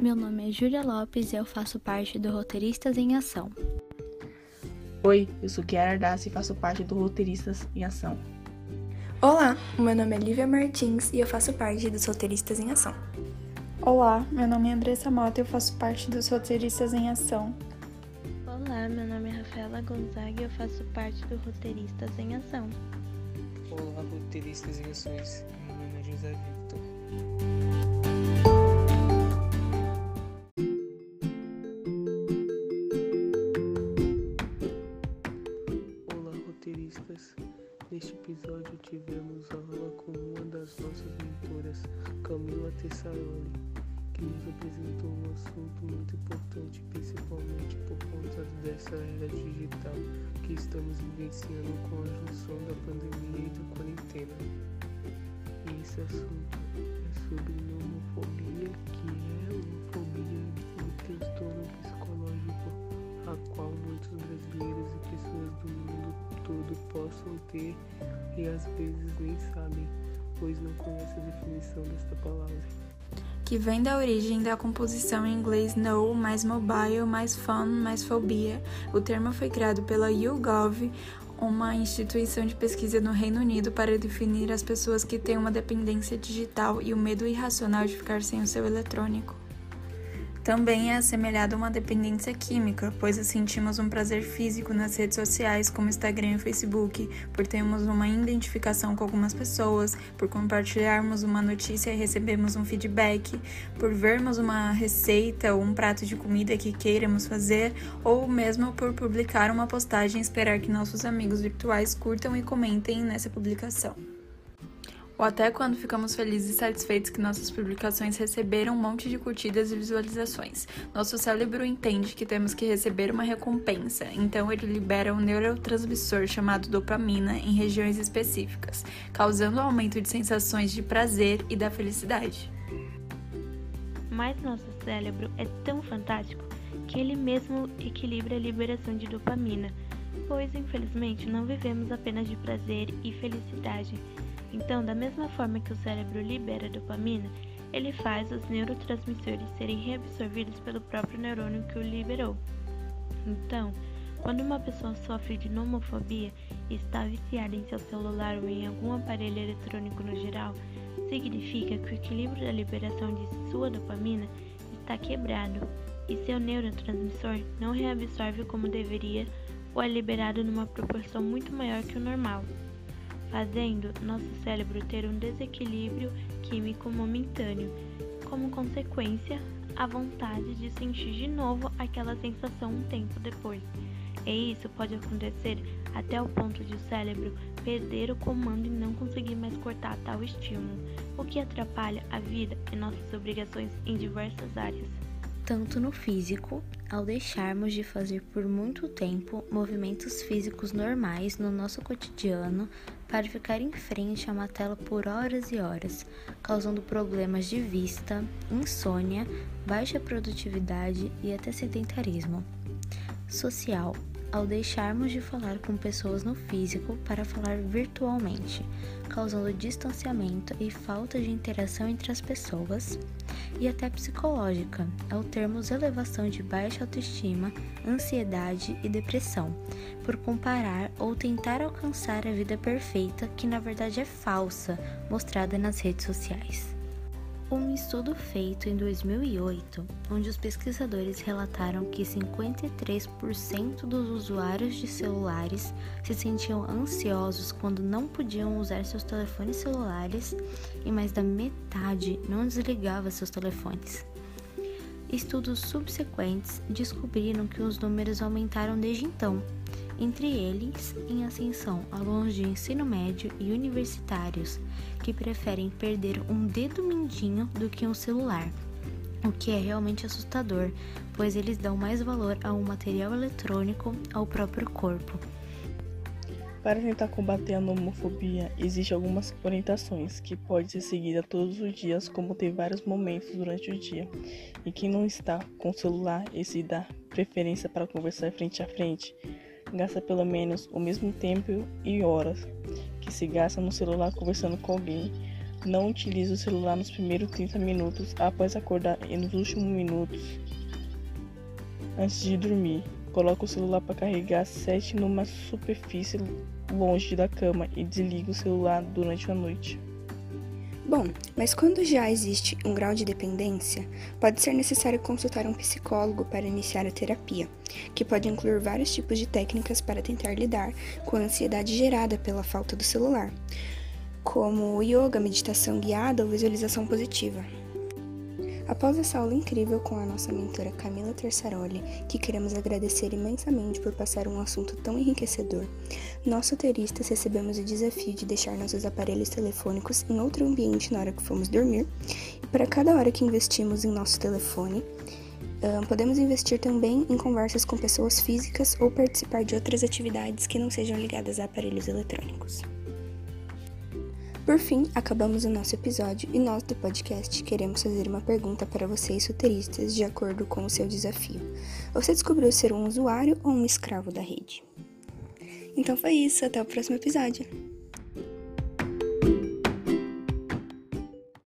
Meu nome é Júlia Lopes e eu faço parte do Roteiristas em Ação. Oi, eu sou Kiara Ardassi e faço parte do Roteiristas em Ação. Olá, meu nome é Lívia Martins e eu faço parte dos Roteiristas em Ação. Olá, meu nome é Andressa Mota e eu faço parte dos Roteiristas em Ação. Olá, meu nome é Rafaela Gonzaga e eu faço parte do Roteiristas em Ação. Olá, roteiristas em ações. Meu nome é José Victor. Camila Tessaroli, que nos apresentou um assunto muito importante, principalmente por conta dessa era digital que estamos vivenciando com a junção da pandemia e da quarentena. E esse assunto é sobre homofobia, que é homofobia um transtorno psicológico a qual muitos brasileiros e pessoas do mundo todo possam ter e às vezes nem sabem, pois não conhecem a definição desta palavra que vem da origem da composição em inglês no mais mobile mais fun mais fobia. O termo foi criado pela YouGov, uma instituição de pesquisa no Reino Unido para definir as pessoas que têm uma dependência digital e o medo irracional de ficar sem o seu eletrônico. Também é assemelhado a uma dependência química, pois sentimos um prazer físico nas redes sociais, como Instagram e Facebook, por termos uma identificação com algumas pessoas, por compartilharmos uma notícia e recebemos um feedback, por vermos uma receita ou um prato de comida que queiramos fazer, ou mesmo por publicar uma postagem e esperar que nossos amigos virtuais curtam e comentem nessa publicação ou até quando ficamos felizes e satisfeitos que nossas publicações receberam um monte de curtidas e visualizações. Nosso cérebro entende que temos que receber uma recompensa, então ele libera um neurotransmissor chamado dopamina em regiões específicas, causando um aumento de sensações de prazer e da felicidade. Mas nosso cérebro é tão fantástico que ele mesmo equilibra a liberação de dopamina, pois infelizmente não vivemos apenas de prazer e felicidade então, da mesma forma que o cérebro libera dopamina, ele faz os neurotransmissores serem reabsorvidos pelo próprio neurônio que o liberou. Então, quando uma pessoa sofre de nomofobia e está viciada em seu celular ou em algum aparelho eletrônico no geral, significa que o equilíbrio da liberação de sua dopamina está quebrado e seu neurotransmissor não reabsorve como deveria ou é liberado numa proporção muito maior que o normal fazendo nosso cérebro ter um desequilíbrio químico momentâneo, como consequência, a vontade de sentir de novo aquela sensação um tempo depois. E isso pode acontecer até o ponto de o cérebro perder o comando e não conseguir mais cortar tal estímulo, o que atrapalha a vida e nossas obrigações em diversas áreas. Tanto no físico, ao deixarmos de fazer por muito tempo movimentos físicos normais no nosso cotidiano, para ficar em frente a uma tela por horas e horas, causando problemas de vista, insônia, baixa produtividade e até sedentarismo. Social ao deixarmos de falar com pessoas no físico para falar virtualmente, causando distanciamento e falta de interação entre as pessoas, e até psicológica, ao termos elevação de baixa autoestima, ansiedade e depressão, por comparar ou tentar alcançar a vida perfeita que na verdade é falsa, mostrada nas redes sociais. Um estudo feito em 2008, onde os pesquisadores relataram que 53% dos usuários de celulares se sentiam ansiosos quando não podiam usar seus telefones celulares e mais da metade não desligava seus telefones. Estudos subsequentes descobriram que os números aumentaram desde então, entre eles em ascensão alunos de ensino médio e universitários que preferem perder um dedo mindinho do que um celular, o que é realmente assustador, pois eles dão mais valor a um material eletrônico ao próprio corpo. Para tentar combater a nomofobia, existem algumas orientações que pode ser seguida todos os dias, como ter vários momentos durante o dia. E quem não está com o celular e se dá preferência para conversar frente a frente, gasta pelo menos o mesmo tempo e horas que se gasta no celular conversando com alguém. Não utilize o celular nos primeiros 30 minutos após acordar e nos últimos minutos antes de dormir. Coloque o celular para carregar, sete numa superfície longe da cama e desligue o celular durante a noite. Bom, mas quando já existe um grau de dependência, pode ser necessário consultar um psicólogo para iniciar a terapia, que pode incluir vários tipos de técnicas para tentar lidar com a ansiedade gerada pela falta do celular, como yoga, meditação guiada ou visualização positiva. Após essa aula incrível com a nossa mentora Camila Tersaroli, que queremos agradecer imensamente por passar um assunto tão enriquecedor, nós roteiristas recebemos o desafio de deixar nossos aparelhos telefônicos em outro ambiente na hora que formos dormir, e para cada hora que investimos em nosso telefone, podemos investir também em conversas com pessoas físicas ou participar de outras atividades que não sejam ligadas a aparelhos eletrônicos. Por fim, acabamos o nosso episódio e nós do podcast queremos fazer uma pergunta para vocês roteiristas de acordo com o seu desafio. Você descobriu ser um usuário ou um escravo da rede? Então foi isso, até o próximo episódio.